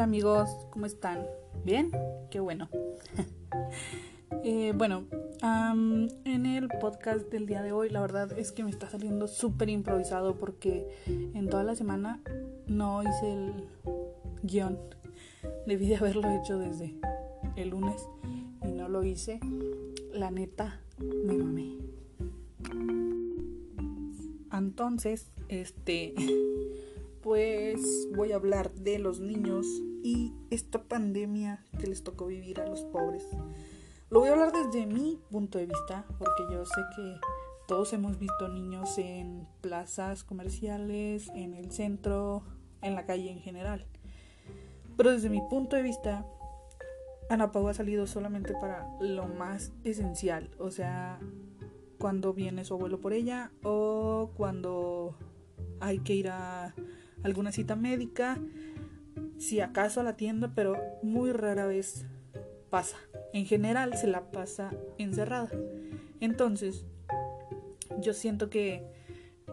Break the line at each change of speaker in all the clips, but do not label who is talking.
Hola amigos, ¿cómo están? ¿Bien? Qué bueno. Eh, bueno, en el podcast del día de hoy la verdad es que me está saliendo súper improvisado porque en toda la semana no hice el guion. Debí de haberlo hecho desde el lunes y no lo hice. La neta, me mamé. Entonces, este pues voy a hablar de los niños y esta pandemia que les tocó vivir a los pobres. Lo voy a hablar desde mi punto de vista, porque yo sé que todos hemos visto niños en plazas comerciales, en el centro, en la calle en general. Pero desde mi punto de vista, Ana Pau ha salido solamente para lo más esencial, o sea, cuando viene su abuelo por ella o cuando hay que ir a alguna cita médica, si acaso a la tienda, pero muy rara vez pasa. En general se la pasa encerrada. Entonces, yo siento que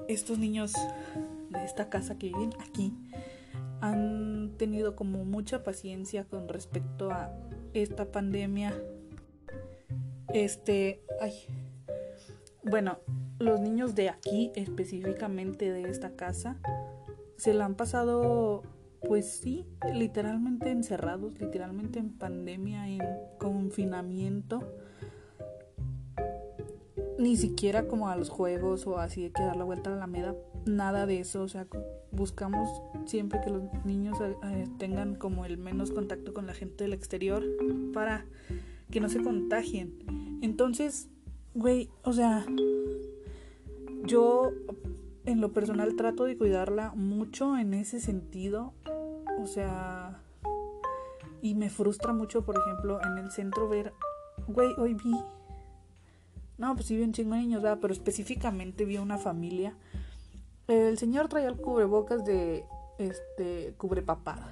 estos niños de esta casa que viven aquí han tenido como mucha paciencia con respecto a esta pandemia. Este, ay. Bueno, los niños de aquí, específicamente de esta casa, se la han pasado, pues sí, literalmente encerrados, literalmente en pandemia, en confinamiento. Ni siquiera como a los juegos o así de que dar la vuelta a la meda, nada de eso. O sea, buscamos siempre que los niños eh, eh, tengan como el menos contacto con la gente del exterior para que no se contagien. Entonces, güey, o sea, yo en lo personal trato de cuidarla mucho en ese sentido. O sea, y me frustra mucho, por ejemplo, en el centro ver, güey, hoy vi. No, pues sí vi un chingo de niños. Pero específicamente vi una familia. El señor traía el cubrebocas de este cubrepapada.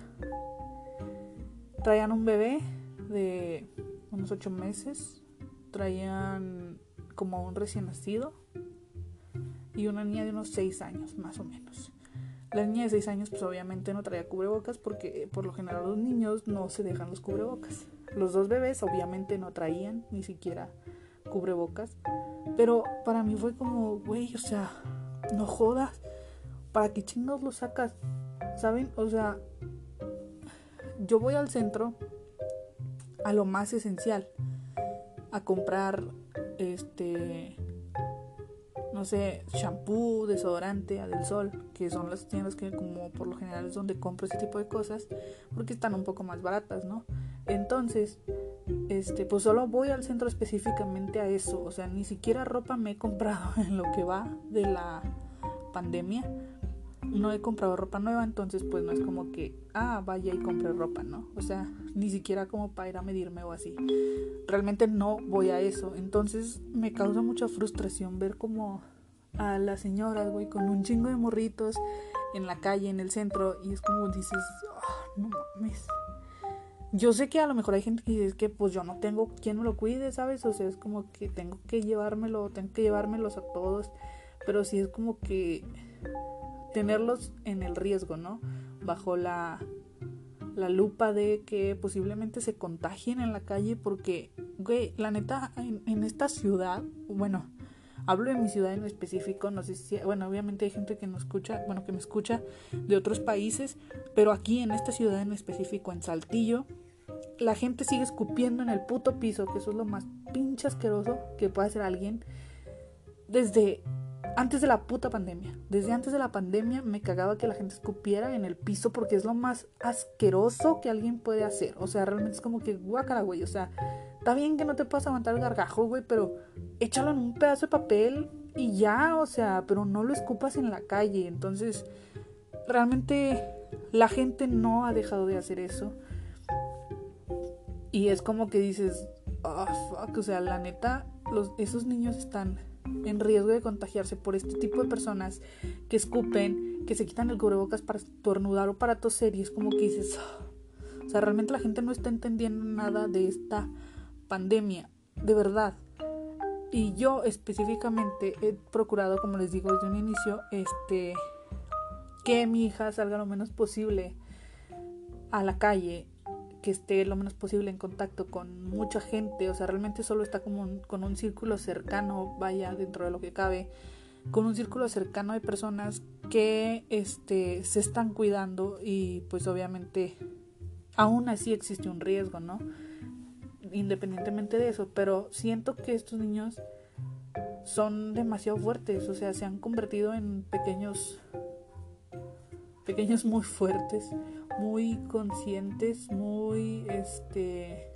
Traían un bebé de unos ocho meses. Traían como un recién nacido y una niña de unos 6 años, más o menos. La niña de 6 años pues obviamente no traía cubrebocas porque eh, por lo general los niños no se dejan los cubrebocas. Los dos bebés obviamente no traían ni siquiera cubrebocas. Pero para mí fue como, güey, o sea, no jodas. ¿Para qué chingados lo sacas? ¿Saben? O sea, yo voy al centro a lo más esencial. A comprar este no sé, shampoo, desodorante, a del sol, que son las tiendas que como por lo general es donde compro ese tipo de cosas, porque están un poco más baratas, ¿no? Entonces, este, pues solo voy al centro específicamente a eso, o sea, ni siquiera ropa me he comprado en lo que va de la pandemia. No he comprado ropa nueva, entonces pues no es como que, ah, vaya y compre ropa, ¿no? O sea, ni siquiera como para ir a medirme o así. Realmente no voy a eso. Entonces me causa mucha frustración ver como a las señoras, güey, con un chingo de morritos en la calle, en el centro, y es como dices, ah, no mames. Yo sé que a lo mejor hay gente que dice que pues yo no tengo quien me lo cuide, ¿sabes? O sea, es como que tengo que llevármelo, tengo que llevármelos a todos, pero sí es como que tenerlos en el riesgo, ¿no? Bajo la la lupa de que posiblemente se contagien en la calle porque, güey, la neta, en, esta ciudad, bueno, hablo de mi ciudad en específico, no sé si, bueno, obviamente hay gente que nos escucha, bueno, que me escucha de otros países, pero aquí en esta ciudad en específico, en Saltillo, la gente sigue escupiendo en el puto piso, que eso es lo más pinche asqueroso que puede hacer alguien, desde antes de la puta pandemia. Desde antes de la pandemia me cagaba que la gente escupiera en el piso porque es lo más asqueroso que alguien puede hacer. O sea, realmente es como que guácala, güey. O sea, está bien que no te puedas aguantar el gargajo, güey, pero échalo en un pedazo de papel y ya, o sea, pero no lo escupas en la calle. Entonces, realmente la gente no ha dejado de hacer eso. Y es como que dices, oh, fuck, o sea, la neta, esos niños están en riesgo de contagiarse por este tipo de personas que escupen, que se quitan el cubrebocas para estornudar o para toser y es como que dices, o sea, realmente la gente no está entendiendo nada de esta pandemia, de verdad. Y yo específicamente he procurado, como les digo desde un inicio, este que mi hija salga lo menos posible a la calle, que esté lo menos posible en contacto con mucha gente, o sea, realmente solo está como con un círculo cercano, vaya dentro de lo que cabe, con un círculo cercano de personas que este, se están cuidando y pues obviamente aún así existe un riesgo, ¿no? Independientemente de eso, pero siento que estos niños son demasiado fuertes, o sea, se han convertido en pequeños pequeños muy fuertes, muy conscientes, muy este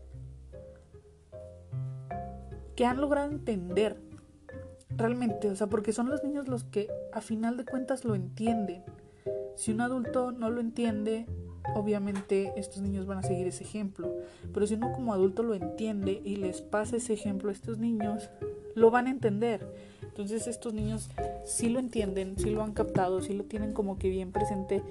que han logrado entender realmente, o sea, porque son los niños los que a final de cuentas lo entienden. Si un adulto no lo entiende, obviamente estos niños van a seguir ese ejemplo. Pero si uno como adulto lo entiende y les pasa ese ejemplo a estos niños, lo van a entender. Entonces estos niños sí lo entienden, sí lo han captado, sí lo tienen como que bien presente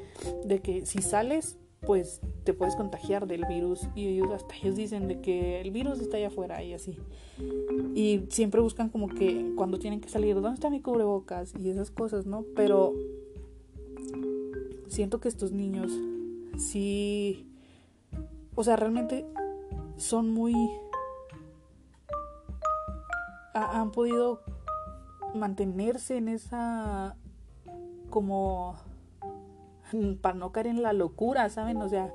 de que si sales, pues te puedes contagiar del virus y ellos hasta ellos dicen de que el virus está allá afuera y así. Y siempre buscan como que cuando tienen que salir, ¿dónde está mi cubrebocas? Y esas cosas, ¿no? Pero siento que estos niños sí, o sea, realmente son muy... han podido mantenerse en esa como para no caer en la locura, ¿saben? O sea,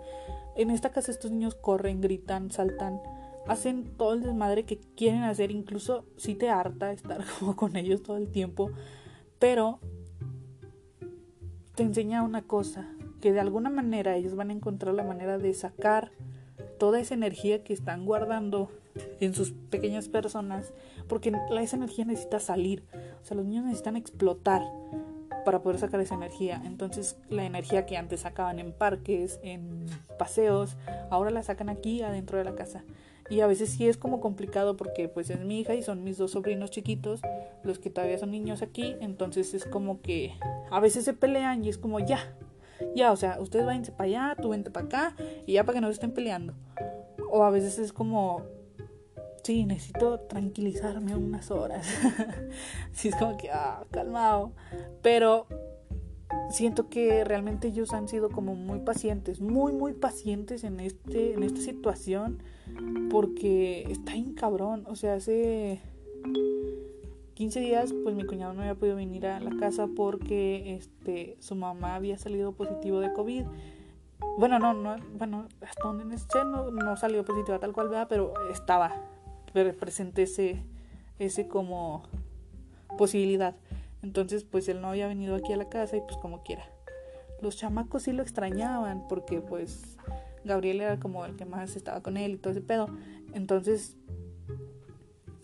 en esta casa estos niños corren, gritan, saltan, hacen todo el desmadre que quieren hacer, incluso si te harta estar como con ellos todo el tiempo, pero te enseña una cosa, que de alguna manera ellos van a encontrar la manera de sacar toda esa energía que están guardando en sus pequeñas personas, porque esa energía necesita salir, o sea, los niños necesitan explotar para poder sacar esa energía. Entonces, la energía que antes sacaban en parques, en paseos, ahora la sacan aquí adentro de la casa. Y a veces sí es como complicado porque pues es mi hija y son mis dos sobrinos chiquitos, los que todavía son niños aquí, entonces es como que a veces se pelean y es como ya, ya, o sea, ustedes váyanse para allá, tú vente para acá y ya para que no se estén peleando. O a veces es como sí, necesito tranquilizarme unas horas. sí, es como que, ah, calmado. Pero siento que realmente ellos han sido como muy pacientes, muy, muy pacientes en, este, en esta situación. Porque está bien cabrón. O sea, hace 15 días, pues mi cuñado no había podido venir a la casa porque este, su mamá había salido positivo de COVID. Bueno, no, no, bueno, hasta donde no, no salió positiva tal cual, vea, pero estaba, presente ese, ese como posibilidad. Entonces, pues él no había venido aquí a la casa y pues como quiera. Los chamacos sí lo extrañaban porque pues Gabriel era como el que más estaba con él y todo ese pedo. Entonces,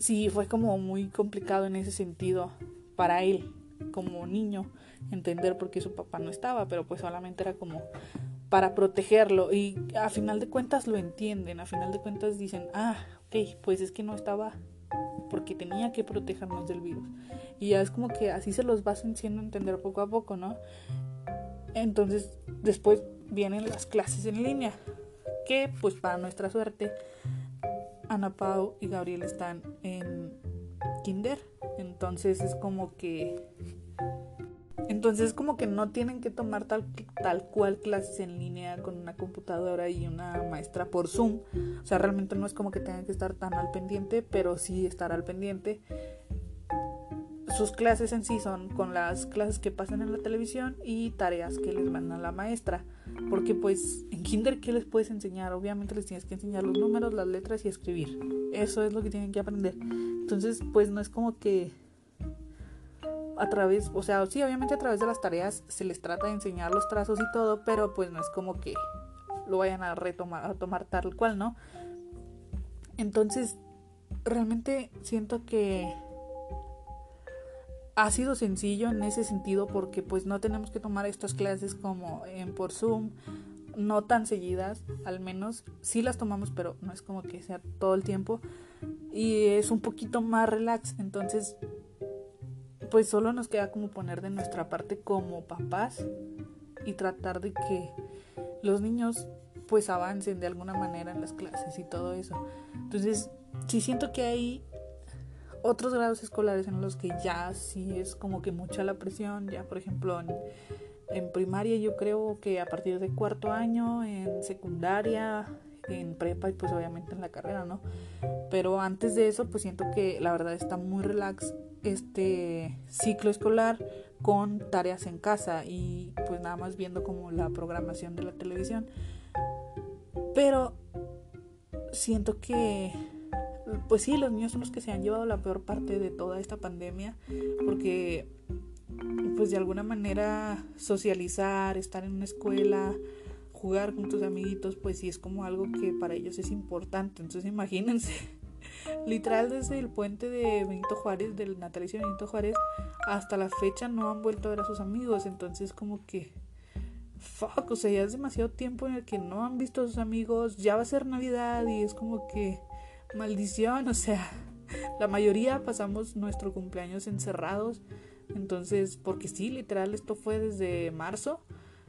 sí fue como muy complicado en ese sentido para él como niño entender por qué su papá no estaba, pero pues solamente era como para protegerlo y a final de cuentas lo entienden, a final de cuentas dicen, ah, ok, pues es que no estaba porque tenía que protegernos del virus. Y ya es como que así se los vas haciendo entender poco a poco, ¿no? Entonces, después vienen las clases en línea, que pues para nuestra suerte, Ana Pau y Gabriel están en kinder. Entonces es como que entonces como que no tienen que tomar tal, tal cual clases en línea con una computadora y una maestra por Zoom. O sea, realmente no es como que tengan que estar tan al pendiente, pero sí estar al pendiente. Sus clases en sí son con las clases que pasan en la televisión y tareas que les a la maestra. Porque pues en kinder, ¿qué les puedes enseñar? Obviamente les tienes que enseñar los números, las letras y escribir. Eso es lo que tienen que aprender. Entonces pues no es como que a través, o sea, sí, obviamente a través de las tareas se les trata de enseñar los trazos y todo, pero pues no es como que lo vayan a retomar, a tomar tal cual, ¿no? Entonces, realmente siento que ha sido sencillo en ese sentido porque pues no tenemos que tomar estas clases como en por Zoom, no tan seguidas, al menos sí las tomamos, pero no es como que sea todo el tiempo y es un poquito más relax, entonces pues solo nos queda como poner de nuestra parte como papás y tratar de que los niños pues avancen de alguna manera en las clases y todo eso. Entonces, sí siento que hay otros grados escolares en los que ya sí es como que mucha la presión, ya por ejemplo en, primaria yo creo que a partir de cuarto año, en secundaria, en prepa y pues obviamente en la carrera, ¿no? Pero antes de eso pues siento que la verdad está muy relax este ciclo escolar con tareas en casa y pues nada más viendo como la programación de la televisión. Pero siento que pues sí, los niños son los que se han llevado la peor parte de toda esta pandemia porque pues de alguna manera socializar, estar en una escuela, jugar con tus amiguitos, pues sí es como algo que para ellos es importante. Entonces imagínense, literal desde el puente de Benito Juárez, del natalicio de Benito Juárez, hasta la fecha no han vuelto a ver a sus amigos. Entonces como que, fuck, o sea, ya es demasiado tiempo en el que no han visto a sus amigos, ya va a ser Navidad y es como que, maldición, o sea, la mayoría pasamos nuestro cumpleaños encerrados. Entonces, porque sí, literal, esto fue desde marzo.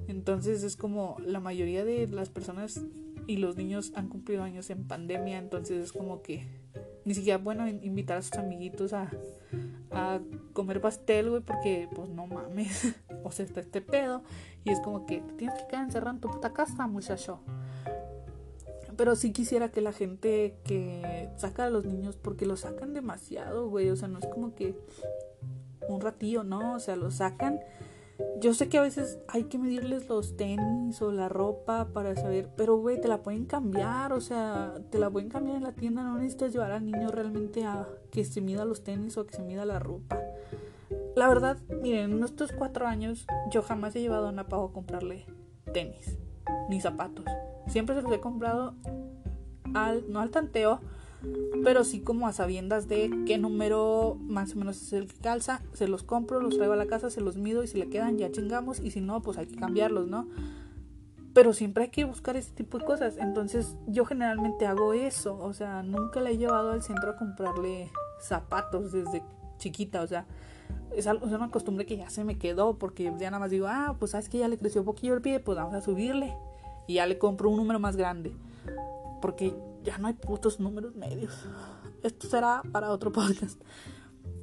Entonces es como la mayoría de las personas y los niños han cumplido años en pandemia, entonces es como que ni siquiera bueno invitar a sus amiguitos a, comer pastel, güey, porque pues no mames, o sea, está este pedo y es como que tienes que quedar encerrado en tu puta casa, muchacho. Pero sí quisiera que la gente que saca a los niños, porque los sacan demasiado, güey, o sea, no es como que un ratillo, ¿no? O sea, los sacan yo sé que a veces hay que medirles los tenis o la ropa para saber, pero güey, te la pueden cambiar, o sea, te la pueden cambiar en la tienda, no necesitas llevar al niño realmente a que se mida los tenis o que se mida la ropa. La verdad, miren, en estos cuatro años yo jamás he llevado a Napajo a comprarle tenis ni zapatos. Siempre se los he comprado al, no al tanteo, pero sí como a sabiendas de qué número más o menos es el que calza, se los compro, los traigo a la casa, se los mido y si le quedan ya chingamos. Y si no, pues hay que cambiarlos, ¿no? Pero siempre hay que buscar ese tipo de cosas, entonces yo generalmente hago eso, o sea, nunca le he llevado al centro a comprarle zapatos desde chiquita, o sea, es, una costumbre que ya se me quedó porque ya nada más digo, ah, pues sabes que ya le creció un poquillo el pie, pues vamos a subirle y ya le compro un número más grande. Porque ya no hay putos números medios. Esto será para otro podcast.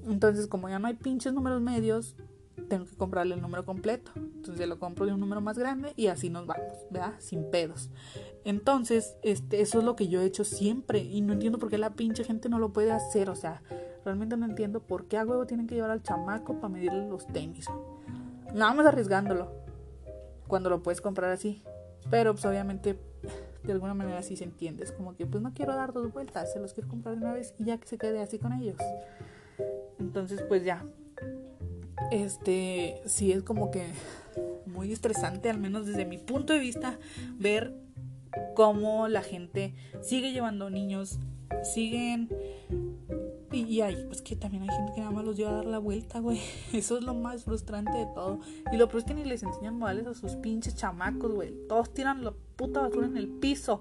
Entonces, como ya no hay pinches números medios, tengo que comprarle el número completo. Entonces, lo compro de un número más grande y así nos vamos, ¿verdad? Sin pedos. Entonces, este, eso es lo que yo he hecho siempre y no entiendo por qué la pinche gente no lo puede hacer. O sea, realmente no entiendo por qué a huevo tienen que llevar al chamaco para medirle los tenis. Nada más arriesgándolo cuando lo puedes comprar así. Pero, pues, obviamente, de alguna manera sí se entiende. Es como que pues no quiero dar dos vueltas, se los quiero comprar de una vez y ya que se quede así con ellos. Entonces pues ya. Este sí es como que muy estresante, al menos desde mi punto de vista, ver cómo la gente sigue llevando niños, siguen y, y hay, pues que también hay gente que nada más los lleva a dar la vuelta, güey. Eso es lo más frustrante de todo. Y lo peor es que ni les enseñan modales a sus pinches chamacos, güey. Todos tiran la puta basura en el piso.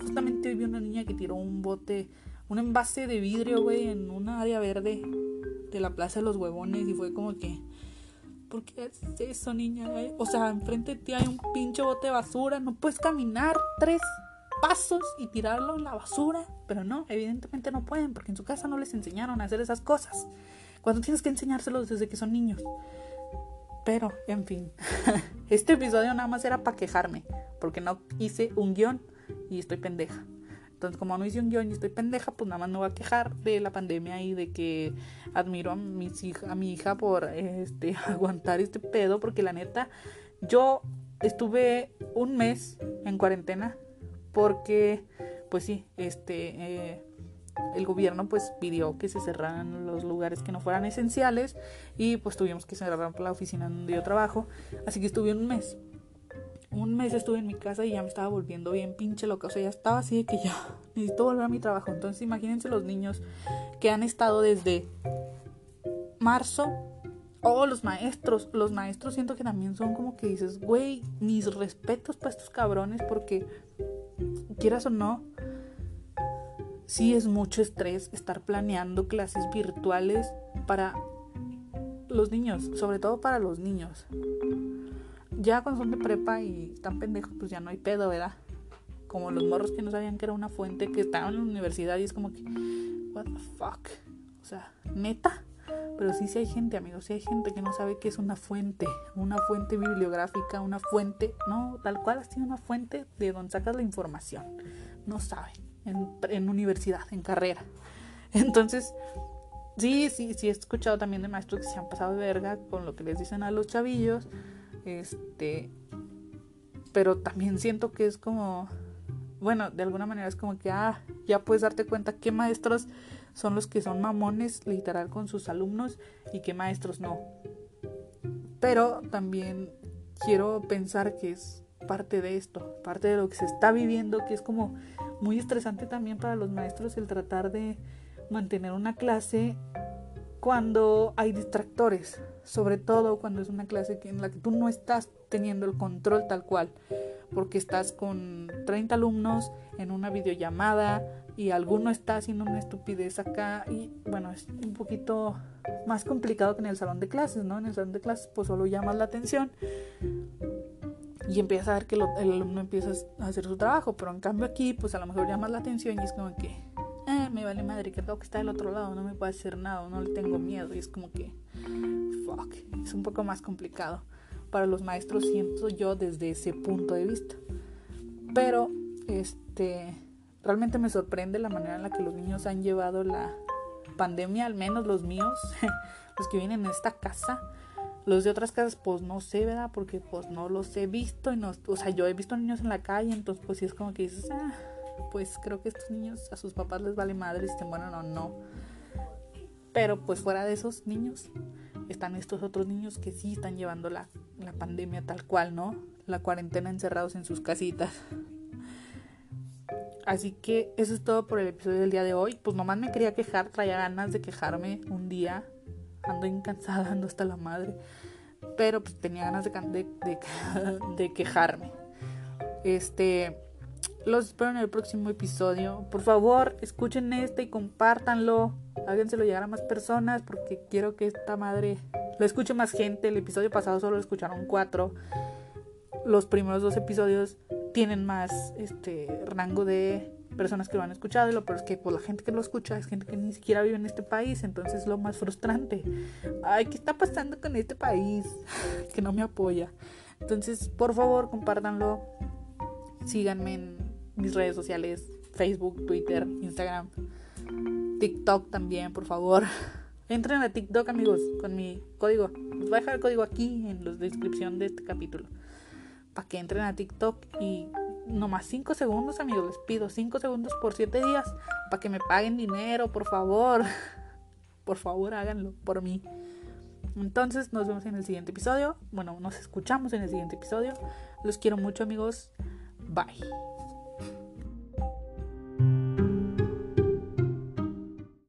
Justamente hoy vi una niña que tiró un bote, un envase de vidrio, güey, en una área verde de la Plaza de los Huevones. Y fue como que, ¿por qué haces eso, niña? O sea, enfrente de ti hay un pinche bote de basura. No puedes caminar tres pasos y tirarlo en la basura. Pero no, evidentemente no pueden porque en su casa no les enseñaron a hacer esas cosas. Cuando tienes que enseñárselos desde que son niños. Pero, en fin, este episodio nada más era para quejarme porque no hice un guion y estoy pendeja. Entonces, como no hice un guion y estoy pendeja, pues nada más me voy a quejar de la pandemia y de que admiro a, mis hija, a mi hija por este, aguantar este pedo, porque la neta, yo estuve un mes en cuarentena porque pues sí, este eh, el gobierno pues pidió que se cerraran los lugares que no fueran esenciales y pues tuvimos que cerrar la oficina donde yo trabajo, así que estuve un mes. Un mes estuve en mi casa y ya me estaba volviendo bien pinche loca, o sea, ya estaba así de que ya necesito volver a mi trabajo. Entonces, imagínense los niños que han estado desde marzo Oh, los maestros. Los maestros siento que también son como que dices, güey, mis respetos para estos cabrones porque quieras o no, sí es mucho estrés estar planeando clases virtuales para los niños, sobre todo para los niños. Ya cuando son de prepa y están pendejos, pues ya no hay pedo, ¿verdad? Como los morros que no sabían que era una fuente, que estaban en la universidad y es como que, what the fuck. O sea, neta. Pero sí, sí hay gente, amigos, sí hay gente que no sabe qué es una fuente, una fuente bibliográfica, una fuente, no, tal cual así una fuente de donde sacas la información. No sabe, en, en universidad, en carrera. Entonces, sí, sí, sí he escuchado también de maestros que se han pasado de verga con lo que les dicen a los chavillos. Este, pero también siento que es como, bueno, de alguna manera es como que, ah, ya puedes darte cuenta qué maestros son los que son mamones literal con sus alumnos y qué maestros no. Pero también quiero pensar que es parte de esto, parte de lo que se está viviendo, que es como muy estresante también para los maestros el tratar de mantener una clase cuando hay distractores, sobre todo cuando es una clase en la que tú no estás teniendo el control tal cual, porque estás con 30 alumnos en una videollamada y alguno está haciendo una estupidez acá y bueno, es un poquito más complicado que en el salón de clases, ¿no? En el salón de clases pues solo llamas la atención y empiezas a ver que el alumno empieza a hacer su trabajo, pero en cambio aquí pues a lo mejor llamas la atención y es como que, eh, me vale madre, que tengo que está del otro lado, no me puede hacer nada, no le tengo miedo y es como que, fuck, es un poco más complicado para los maestros, siento yo desde ese punto de vista. Pero, este, realmente me sorprende la manera en la que los niños han llevado la pandemia, al menos los míos, los que vienen en esta casa. Los de otras casas, pues no sé, ¿verdad? Porque pues no los he visto y no, o sea, yo he visto niños en la calle, entonces pues sí es como que dices, ah, pues creo que estos niños a sus papás les vale madre si te mueren o no. Pero pues fuera de esos niños, están estos otros niños que sí están llevando la, pandemia tal cual, ¿no? La cuarentena encerrados en sus casitas. Así que eso es todo por el episodio del día de hoy. Pues nomás me quería quejar, traía ganas de quejarme un día. Ando incansada, ando hasta la madre. Pero pues tenía ganas de, de quejarme. Este. Los espero en el próximo episodio. Por favor, escuchen este y compártanlo. Háganselo llegar a más personas porque quiero que esta madre lo escuche más gente. El episodio pasado solo lo escucharon cuatro. Los primeros dos episodios tienen más este rango de personas que lo han escuchado y lo peor es que pues, la gente que lo escucha es gente que ni siquiera vive en este país, entonces es lo más frustrante. Ay, ¿qué está pasando con este país? que no me apoya. Entonces, por favor, compártanlo. Síganme en mis redes sociales, Facebook, Twitter, Instagram, TikTok también, por favor. Entren a TikTok, amigos, con mi código. Les voy a dejar el código aquí en la descripción de este capítulo. Para que entren a TikTok y nomás 5 segundos, amigos. Les pido 5 segundos por 7 días. Para que me paguen dinero, por favor. Por favor, háganlo por mí. Entonces, nos vemos en el siguiente episodio. Bueno, nos escuchamos en el siguiente episodio. Los quiero mucho, amigos. Bye.